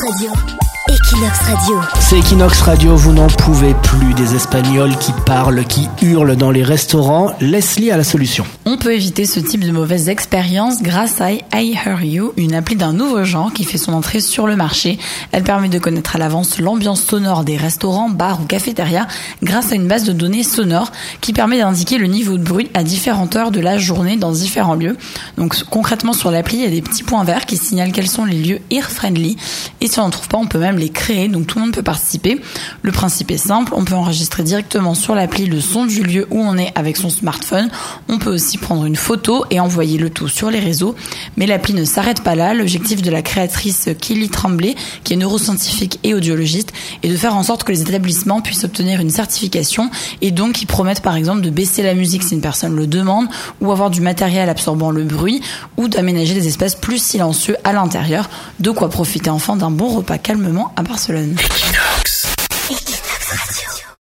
Radio. Equinox Radio. C'est Equinox Radio, vous n'en pouvez plus des Espagnols qui parlent, qui hurlent dans les restaurants. Leslie a la solution. On peut éviter ce type de mauvaise expérience grâce à I Hear You, une appli d'un nouveau genre qui fait son entrée sur le marché. Elle permet de connaître à l'avance l'ambiance sonore des restaurants, bars ou cafétérias grâce à une base de données sonore qui permet d'indiquer le niveau de bruit à différentes heures de la journée dans différents lieux. Donc concrètement sur l'appli, il y a des petits points verts qui signalent quels sont les lieux ear friendly et si on n'en trouve pas, on peut même les créer, donc tout le monde peut participer. Le principe est simple, on peut enregistrer directement sur l'appli le son du lieu où on est avec son smartphone. On peut aussi prendre une photo et envoyer le tout sur les réseaux. Mais l'appli ne s'arrête pas là. L'objectif de la créatrice Kelly Tremblay, qui est neuroscientifique et audiologiste, est de faire en sorte que les établissements puissent obtenir une certification et donc qui promettent par exemple de baisser la musique si une personne le demande ou avoir du matériel absorbant le bruit ou d'aménager des espaces plus silencieux à l'intérieur. De quoi profiter enfin d'un bon repas calmement à Barcelone. Equinox.